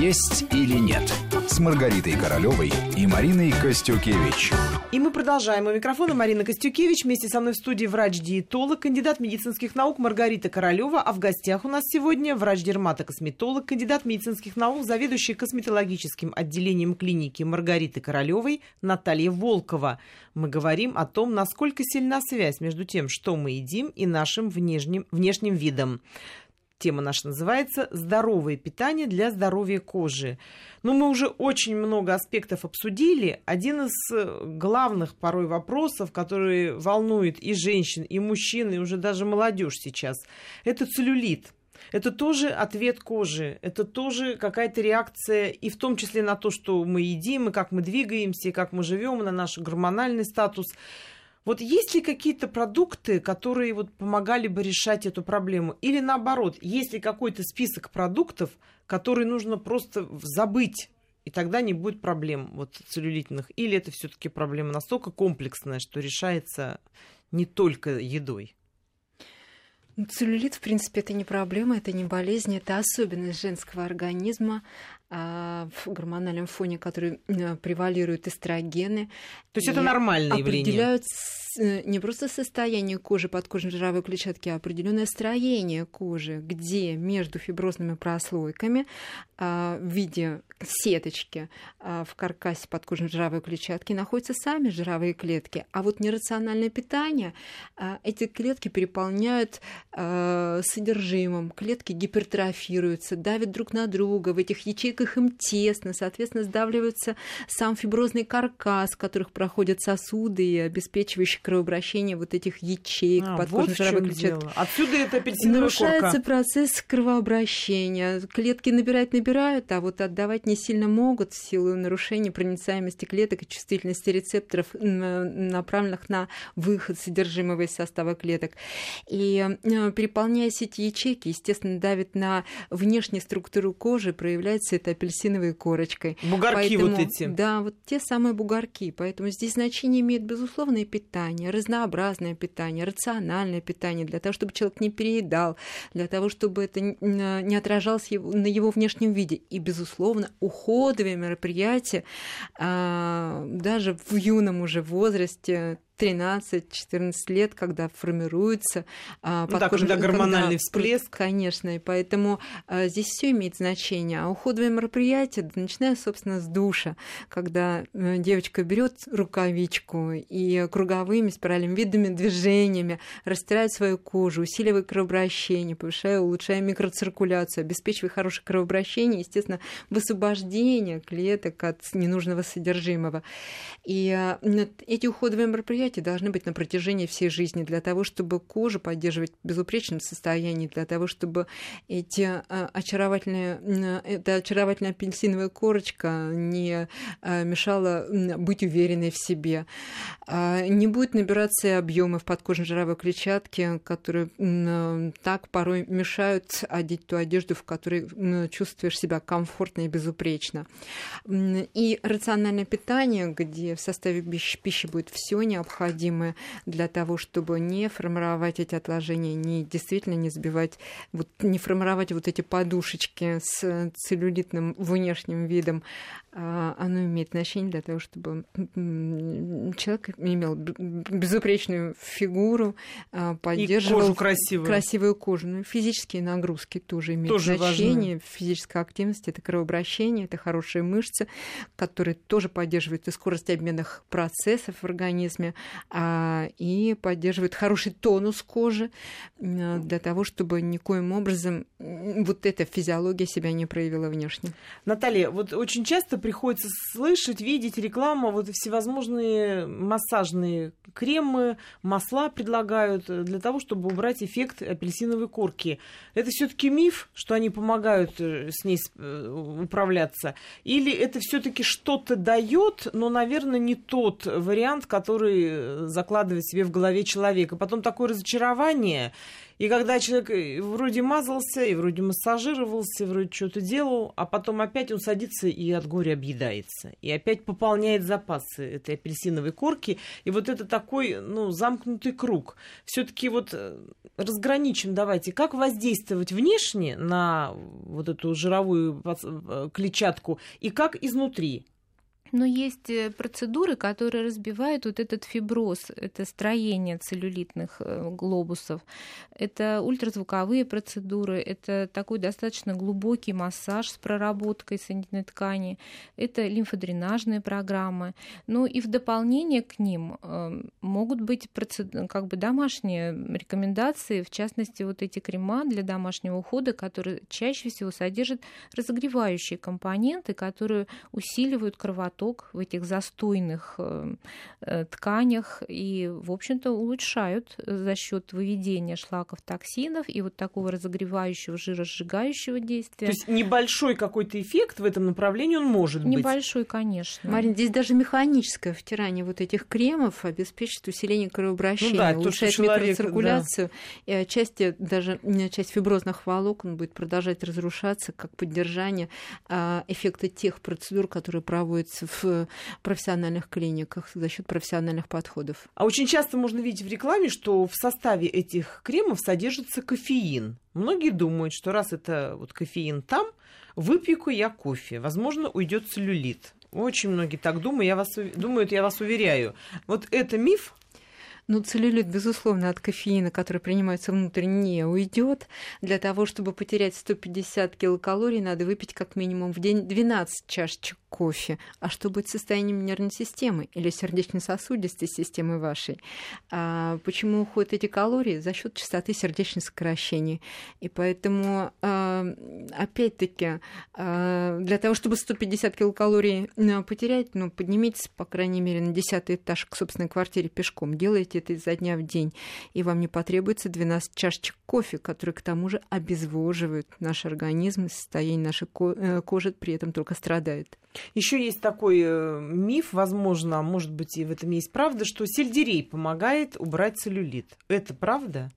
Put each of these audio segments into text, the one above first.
«Есть или нет» с Маргаритой Королевой и Мариной Костюкевич. И мы продолжаем. У микрофона Марина Костюкевич. Вместе со мной в студии врач-диетолог, кандидат медицинских наук Маргарита Королева. А в гостях у нас сегодня врач-дерматокосметолог, кандидат медицинских наук, заведующий косметологическим отделением клиники Маргариты Королевой Наталья Волкова. Мы говорим о том, насколько сильна связь между тем, что мы едим, и нашим внешним, внешним видом. Тема наша называется «Здоровое питание для здоровья кожи». Но мы уже очень много аспектов обсудили. Один из э, главных порой вопросов, который волнует и женщин, и мужчин, и уже даже молодежь сейчас, это целлюлит. Это тоже ответ кожи, это тоже какая-то реакция, и в том числе на то, что мы едим, и как мы двигаемся, и как мы живем, на наш гормональный статус. Вот есть ли какие-то продукты, которые вот помогали бы решать эту проблему? Или наоборот, есть ли какой-то список продуктов, которые нужно просто забыть, и тогда не будет проблем вот, целлюлитных? Или это все-таки проблема настолько комплексная, что решается не только едой? Ну, целлюлит, в принципе, это не проблема, это не болезнь, это особенность женского организма в гормональном фоне, который э, превалируют эстрогены. То есть это нормальное явление? Определяют э, не просто состояние кожи, подкожной жировой клетчатки, а определенное строение кожи, где между фиброзными прослойками а, в виде сеточки а, в каркасе подкожной жировой клетчатки находятся сами жировые клетки. А вот нерациональное питание, эти клетки переполняют содержимым, клетки гипертрофируются, давят друг на друга, в этих ячейках клетках им тесно, соответственно, сдавливается сам фиброзный каркас, в которых проходят сосуды, обеспечивающие кровообращение вот этих ячеек а, подкожной вот клетчатки. Отсюда это апельсиновая Нарушается корка. процесс кровообращения. Клетки набирать набирают, а вот отдавать не сильно могут в силу нарушения проницаемости клеток и чувствительности рецепторов, направленных на выход содержимого из состава клеток. И э, переполняясь эти ячейки, естественно, давит на внешнюю структуру кожи, проявляется это апельсиновой корочкой. Бугорки Поэтому, вот эти. Да, вот те самые бугорки. Поэтому здесь значение имеет безусловное питание, разнообразное питание, рациональное питание, для того, чтобы человек не переедал, для того, чтобы это не отражалось на его внешнем виде. И, безусловно, уходовые мероприятия, а, даже в юном уже возрасте, 13-14 лет, когда формируется а, ну, да, когда гормональный когда, всплеск. Конечно, и поэтому а, здесь все имеет значение. А уходовые мероприятия, начиная, собственно, с душа, когда а, девочка берет рукавичку и круговыми спиральными видами движениями растирает свою кожу, усиливая кровообращение, повышая, улучшая микроциркуляцию, обеспечивая хорошее кровообращение, естественно, высвобождение клеток от ненужного содержимого. И а, эти уходовые мероприятия мероприятия должны быть на протяжении всей жизни для того, чтобы кожу поддерживать в безупречном состоянии, для того, чтобы эти а, очаровательные, эта очаровательная апельсиновая корочка не а, мешала быть уверенной в себе. А, не будет набираться объемы в подкожной жировой клетчатке, которые так порой мешают одеть ту одежду, в которой чувствуешь себя комфортно и безупречно. И рациональное питание, где в составе пищи будет все необходимое, необходимы для того, чтобы не формировать эти отложения, не действительно не сбивать, вот, не формировать вот эти подушечки с целлюлитным внешним видом, оно имеет значение для того, чтобы человек имел безупречную фигуру, а, поддерживал кожу красивую. красивую кожу. Ну, физические нагрузки тоже имеют тоже значение. Важны. Физическая активность это кровообращение, это хорошие мышцы, которые тоже поддерживают и скорость обменных процессов в организме, а, и поддерживают хороший тонус кожи для того, чтобы никоим образом вот эта физиология себя не проявила внешне. Наталья, вот очень часто приходится слышать, видеть рекламу, вот всевозможные массажные кремы, масла предлагают для того, чтобы убрать эффект апельсиновой корки. Это все-таки миф, что они помогают э, с ней э, управляться? Или это все-таки что-то дает, но, наверное, не тот вариант, который э, закладывает себе в голове человек. И потом такое разочарование, и когда человек э, вроде мазался, и вроде массажировался, и вроде что-то делал, а потом опять он садится и от горя объедается. И опять пополняет запасы этой апельсиновой корки. И вот это такой, ну, замкнутый круг. все таки вот э, разграничим давайте, как воздействовать внешне на вот эту жировую э, клетчатку и как изнутри но есть э, процедуры, которые разбивают вот этот фиброз, это строение целлюлитных э, глобусов. Это ультразвуковые процедуры, это такой достаточно глубокий массаж с проработкой соединительной ткани, это лимфодренажные программы. Ну и в дополнение к ним эм, могут быть как бы домашние рекомендации, в частности вот эти крема для домашнего ухода, которые чаще всего содержат разогревающие компоненты, которые усиливают кровоток поток в этих застойных э, э, тканях и, в общем-то, улучшают за счет выведения шлаков токсинов и вот такого разогревающего, жиросжигающего действия. То есть небольшой какой-то эффект в этом направлении он может небольшой, быть? Небольшой, конечно. Марин, здесь даже механическое втирание вот этих кремов обеспечит усиление кровообращения, ну да, улучшает то, человек, микроциркуляцию, да. и отчасти даже часть фиброзных волокон будет продолжать разрушаться как поддержание а, эффекта тех процедур, которые проводятся в профессиональных клиниках за счет профессиональных подходов. А очень часто можно видеть в рекламе, что в составе этих кремов содержится кофеин. Многие думают, что раз это вот кофеин там, выпью-ка я кофе. Возможно, уйдет целлюлит. Очень многие так думают, я вас, думают, я вас уверяю. Вот это миф, ну, целлюлит, безусловно, от кофеина, который принимается внутрь, не уйдет. Для того, чтобы потерять 150 килокалорий, надо выпить как минимум в день 12 чашечек кофе. А что будет с состоянием нервной системы или сердечно-сосудистой системы вашей? А почему уходят эти калории? За счет частоты сердечных сокращений. И поэтому, а, опять-таки, а, для того, чтобы 150 килокалорий а, потерять, ну, поднимитесь, по крайней мере, на 10 этаж к собственной квартире пешком. Делайте это изо дня в день. И вам не потребуется 12 чашечек кофе, которые, к тому же, обезвоживают наш организм, состояние нашей э, кожи при этом только страдает. Еще есть такой э, миф, возможно, может быть, и в этом есть правда, что сельдерей помогает убрать целлюлит. Это правда?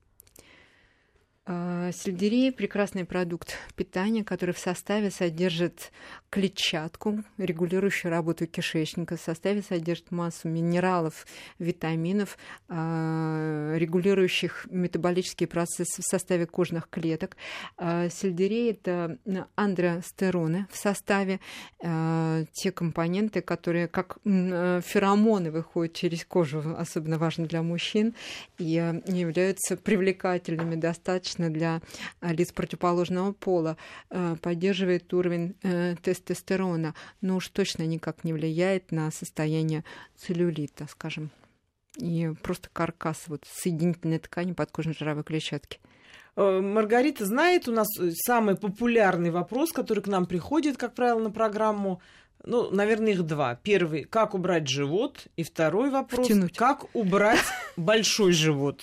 А, сельдерей – прекрасный продукт питания, который в составе содержит клетчатку, регулирующую работу кишечника, в составе содержит массу минералов, витаминов, а, регулирующих метаболические процессы в составе кожных клеток. А, сельдерей – это андростероны в составе, те компоненты, которые как феромоны выходят через кожу, особенно важно для мужчин, и являются привлекательными достаточно достаточно а, лиц противоположного пола, э, поддерживает уровень э, тестостерона, но уж точно никак не влияет на состояние целлюлита, скажем, и просто каркас вот соединительной ткани подкожной жировой клетчатки. Э, Маргарита знает, у нас самый популярный вопрос, который к нам приходит, как правило, на программу. Ну, наверное, их два. Первый, как убрать живот, и второй вопрос, Втянуть. как убрать большой живот.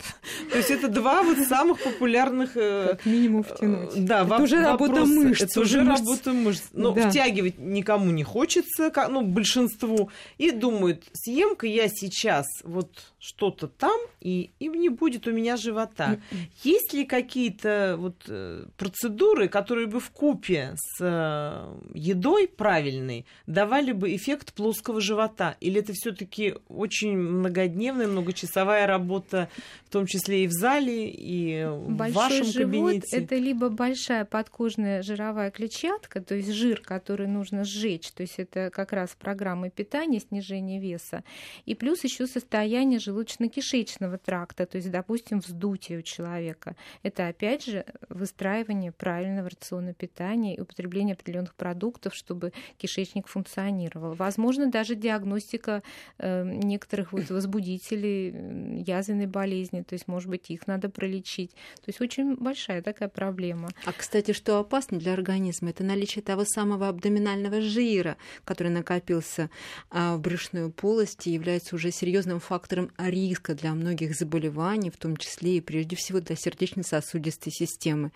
То есть это два вот самых популярных... Э, как минимум втянуть. Да, это уже работа мышц. Это уже работа мышц. Но да. втягивать никому не хочется, ну, большинству. И думают, съем-ка я сейчас вот что-то там, и, и не будет у меня живота. Есть ли какие-то вот э, процедуры, которые бы в купе с э, едой правильной давали бы эффект плоского живота? Или это все-таки очень многодневная, многочасовая работа, в том числе и в зале, и Большой в вашем живот кабинете? Это либо большая подкожная жировая клетчатка, то есть жир, который нужно сжечь, то есть это как раз программа питания, снижение веса, и плюс еще состояние желудочного желудочно-кишечного тракта, то есть, допустим, вздутие у человека. Это, опять же, выстраивание правильного рациона питания и употребление определенных продуктов, чтобы кишечник функционировал. Возможно, даже диагностика э, некоторых вот возбудителей язвенной болезни, то есть, может быть, их надо пролечить. То есть, очень большая такая проблема. А, кстати, что опасно для организма, это наличие того самого абдоминального жира, который накопился а, в брюшной полости и является уже серьезным фактором риска для многих заболеваний, в том числе и прежде всего для сердечно-сосудистой системы.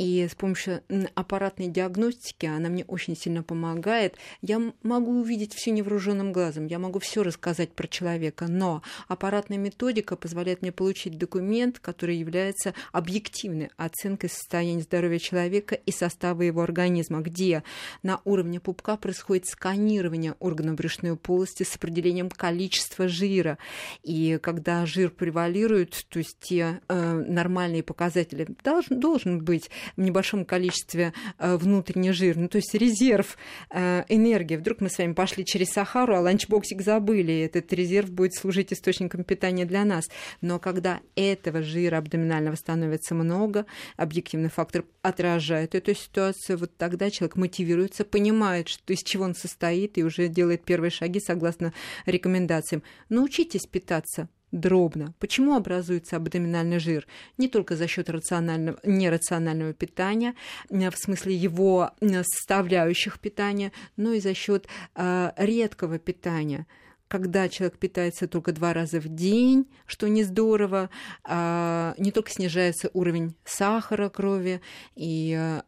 И с помощью аппаратной диагностики она мне очень сильно помогает. Я могу увидеть все невооруженным глазом, я могу все рассказать про человека, но аппаратная методика позволяет мне получить документ, который является объективной оценкой состояния здоровья человека и состава его организма, где на уровне пупка происходит сканирование органов брюшной полости с определением количества жира. И когда жир превалирует, то есть те э, нормальные показатели, должен, должен быть в небольшом количестве э, внутренний жир, ну то есть резерв э, энергии. Вдруг мы с вами пошли через Сахару, а ланчбоксик забыли, этот резерв будет служить источником питания для нас. Но когда этого жира абдоминального становится много, объективный фактор отражает эту ситуацию, вот тогда человек мотивируется, понимает, что, из чего он состоит, и уже делает первые шаги согласно рекомендациям. Научитесь питаться дробно. Почему образуется абдоминальный жир? Не только за счет рационального, нерационального питания, э, в смысле его э, составляющих питания, но и за счет э, редкого питания когда человек питается только два раза в день, что не здорово, а, не только снижается уровень сахара крови, и а,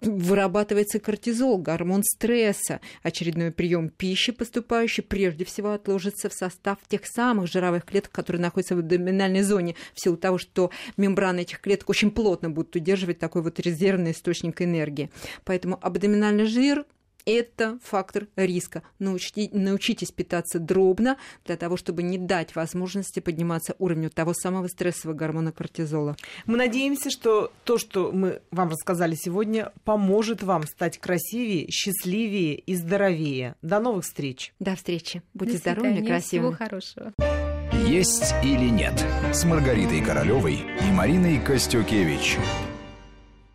вырабатывается кортизол, гормон стресса, очередной прием пищи, поступающий, прежде всего отложится в состав тех самых жировых клеток, которые находятся в абдоминальной зоне, в силу того, что мембраны этих клеток очень плотно будут удерживать такой вот резервный источник энергии. Поэтому абдоминальный жир это фактор риска. Научите, научитесь питаться дробно для того, чтобы не дать возможности подниматься уровню того самого стрессового гормона кортизола. Мы надеемся, что то, что мы вам рассказали сегодня, поможет вам стать красивее, счастливее и здоровее. До новых встреч. До встречи. Будьте здоровы, красивы. Всего хорошего. Есть или нет с Маргаритой Королевой и Мариной Костюкевич.